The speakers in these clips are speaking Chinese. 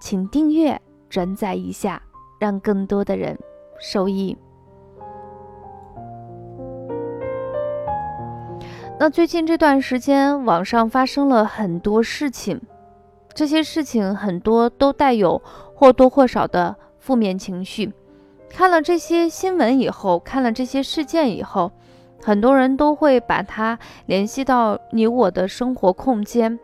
请订阅、转载一下，让更多的人受益。那最近这段时间，网上发生了很多事情，这些事情很多都带有或多或少的负面情绪。看了这些新闻以后，看了这些事件以后，很多人都会把它联系到你我的生活空间，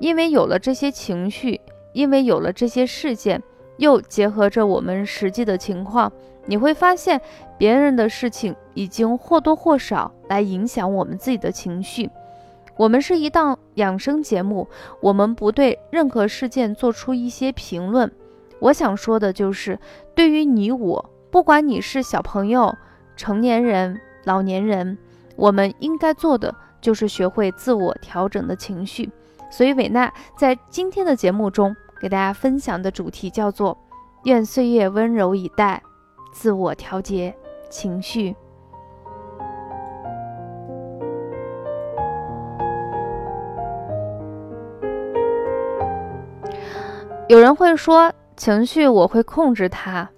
因为有了这些情绪。因为有了这些事件，又结合着我们实际的情况，你会发现别人的事情已经或多或少来影响我们自己的情绪。我们是一档养生节目，我们不对任何事件做出一些评论。我想说的就是，对于你我，不管你是小朋友、成年人、老年人，我们应该做的就是学会自我调整的情绪。所以，伟娜在今天的节目中。给大家分享的主题叫做“愿岁月温柔以待，自我调节情绪”。有人会说，情绪我会控制它，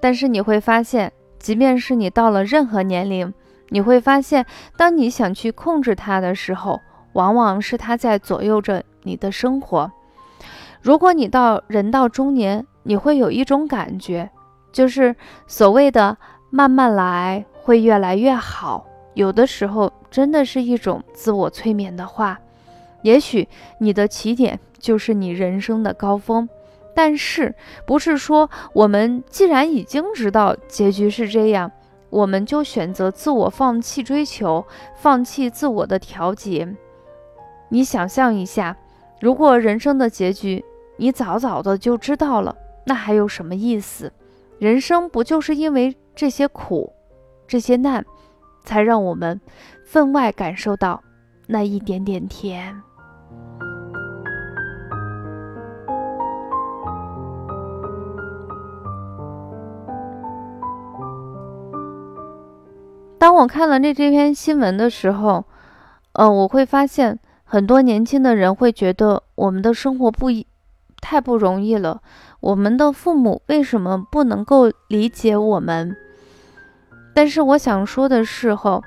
但是你会发现，即便是你到了任何年龄，你会发现，当你想去控制它的时候，往往是它在左右着你的生活。如果你到人到中年，你会有一种感觉，就是所谓的慢慢来会越来越好。有的时候真的是一种自我催眠的话。也许你的起点就是你人生的高峰，但是不是说我们既然已经知道结局是这样，我们就选择自我放弃追求，放弃自我的调节？你想象一下，如果人生的结局。你早早的就知道了，那还有什么意思？人生不就是因为这些苦、这些难，才让我们分外感受到那一点点甜？当我看了那这篇新闻的时候，嗯，我会发现很多年轻的人会觉得我们的生活不。太不容易了，我们的父母为什么不能够理解我们？但是我想说的是，后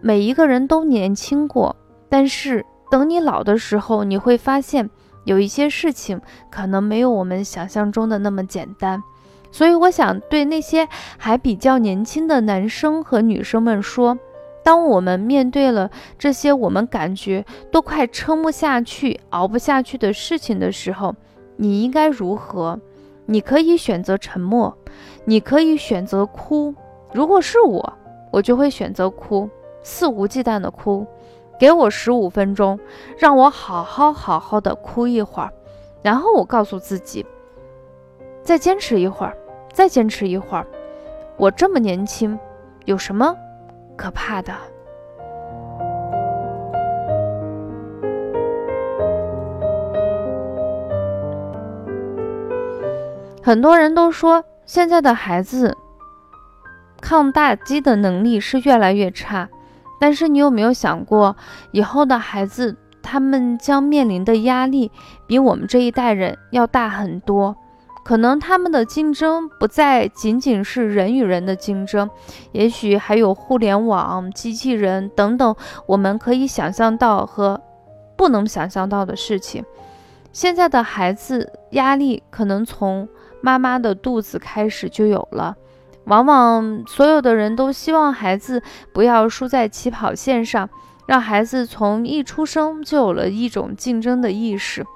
每一个人都年轻过，但是等你老的时候，你会发现有一些事情可能没有我们想象中的那么简单。所以我想对那些还比较年轻的男生和女生们说：当我们面对了这些我们感觉都快撑不下去、熬不下去的事情的时候，你应该如何？你可以选择沉默，你可以选择哭。如果是我，我就会选择哭，肆无忌惮的哭。给我十五分钟，让我好好好好的哭一会儿，然后我告诉自己，再坚持一会儿，再坚持一会儿。我这么年轻，有什么可怕的？很多人都说现在的孩子抗打击的能力是越来越差，但是你有没有想过，以后的孩子他们将面临的压力比我们这一代人要大很多？可能他们的竞争不再仅仅是人与人的竞争，也许还有互联网、机器人等等，我们可以想象到和不能想象到的事情。现在的孩子压力可能从妈妈的肚子开始就有了，往往所有的人都希望孩子不要输在起跑线上，让孩子从一出生就有了一种竞争的意识，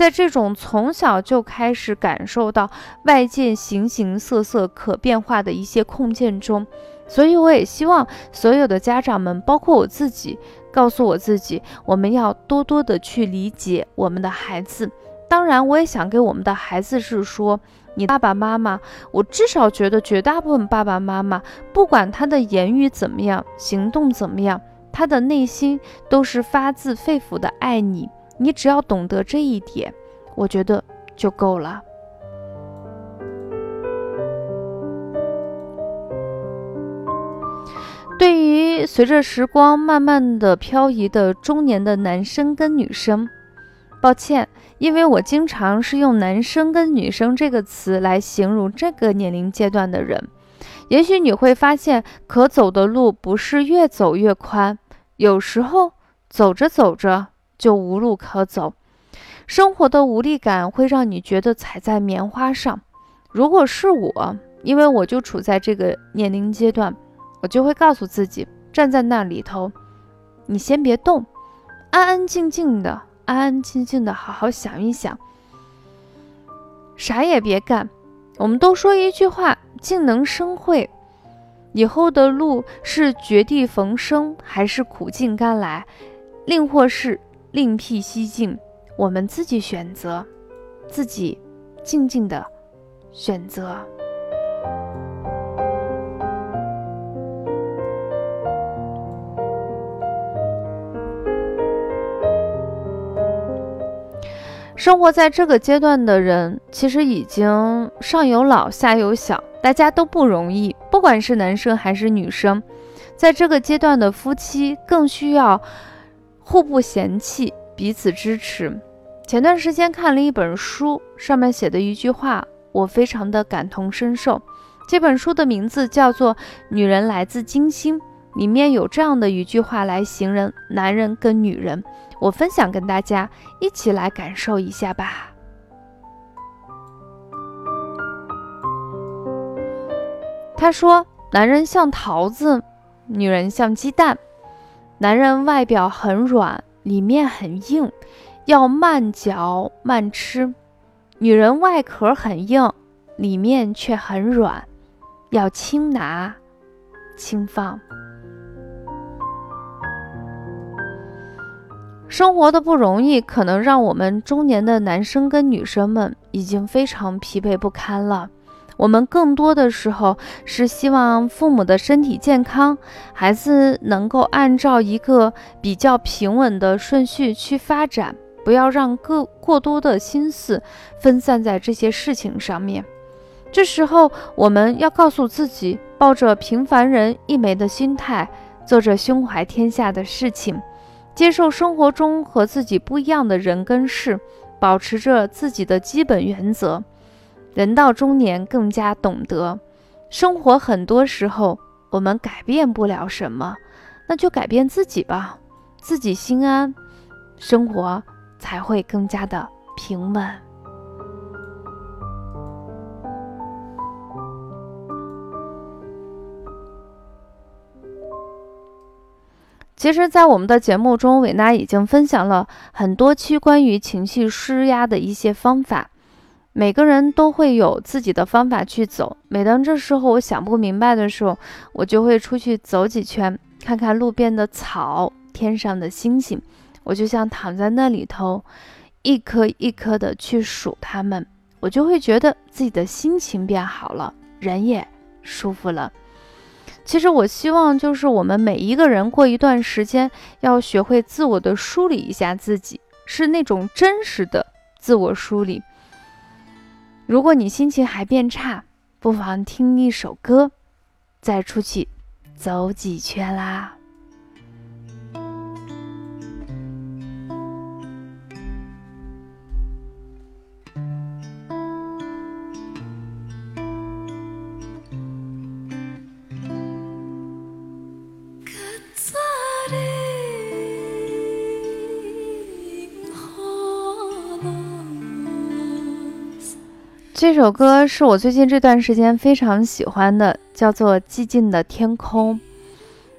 在这种从小就开始感受到外界形形色色可变化的一些空间中，所以我也希望所有的家长们，包括我自己，告诉我自己，我们要多多的去理解我们的孩子。当然，我也想给我们的孩子是说，你爸爸妈妈，我至少觉得绝大部分爸爸妈妈，不管他的言语怎么样，行动怎么样，他的内心都是发自肺腑的爱你。你只要懂得这一点，我觉得就够了。对于随着时光慢慢的漂移的中年的男生跟女生，抱歉，因为我经常是用男生跟女生这个词来形容这个年龄阶段的人。也许你会发现，可走的路不是越走越宽，有时候走着走着就无路可走，生活的无力感会让你觉得踩在棉花上。如果是我，因为我就处在这个年龄阶段。我就会告诉自己，站在那里头，你先别动，安安静静的，安安静静的，好好想一想，啥也别干。我们都说一句话：静能生慧。以后的路是绝地逢生，还是苦尽甘来，另或是另辟蹊径，我们自己选择，自己静静的选择。生活在这个阶段的人，其实已经上有老下有小，大家都不容易。不管是男生还是女生，在这个阶段的夫妻更需要互不嫌弃，彼此支持。前段时间看了一本书，上面写的一句话，我非常的感同身受。这本书的名字叫做《女人来自金星》，里面有这样的一句话来形容男人跟女人。我分享跟大家一起来感受一下吧。他说：“男人像桃子，女人像鸡蛋。男人外表很软，里面很硬，要慢嚼慢吃；女人外壳很硬，里面却很软，要轻拿轻放。”生活的不容易，可能让我们中年的男生跟女生们已经非常疲惫不堪了。我们更多的时候是希望父母的身体健康，孩子能够按照一个比较平稳的顺序去发展，不要让过过多的心思分散在这些事情上面。这时候，我们要告诉自己，抱着平凡人一枚的心态，做着胸怀天下的事情。接受生活中和自己不一样的人跟事，保持着自己的基本原则。人到中年，更加懂得，生活很多时候我们改变不了什么，那就改变自己吧，自己心安，生活才会更加的平稳。其实，在我们的节目中，伟娜已经分享了很多期关于情绪施压的一些方法。每个人都会有自己的方法去走。每当这时候我想不明白的时候，我就会出去走几圈，看看路边的草，天上的星星。我就像躺在那里头，一颗一颗的去数它们，我就会觉得自己的心情变好了，人也舒服了。其实我希望，就是我们每一个人过一段时间，要学会自我的梳理一下自己，是那种真实的自我梳理。如果你心情还变差，不妨听一首歌，再出去走几圈啦。这首歌是我最近这段时间非常喜欢的，叫做《寂静的天空》。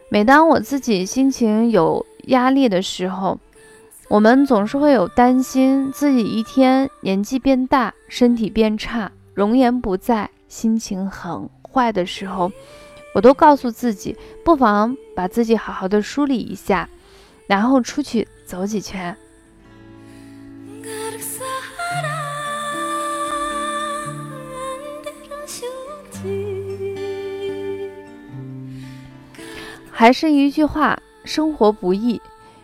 每当我自己心情有压力的时候，我们总是会有担心自己一天年纪变大、身体变差、容颜不在、心情很坏的时候，我都告诉自己，不妨把自己好好的梳理一下，然后出去走几圈。还是一句话，生活不易，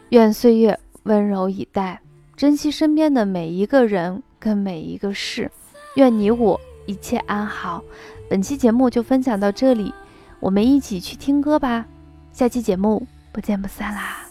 愿岁月温柔以待，珍惜身边的每一个人跟每一个事，愿你我一切安好。本期节目就分享到这里，我们一起去听歌吧，下期节目不见不散啦。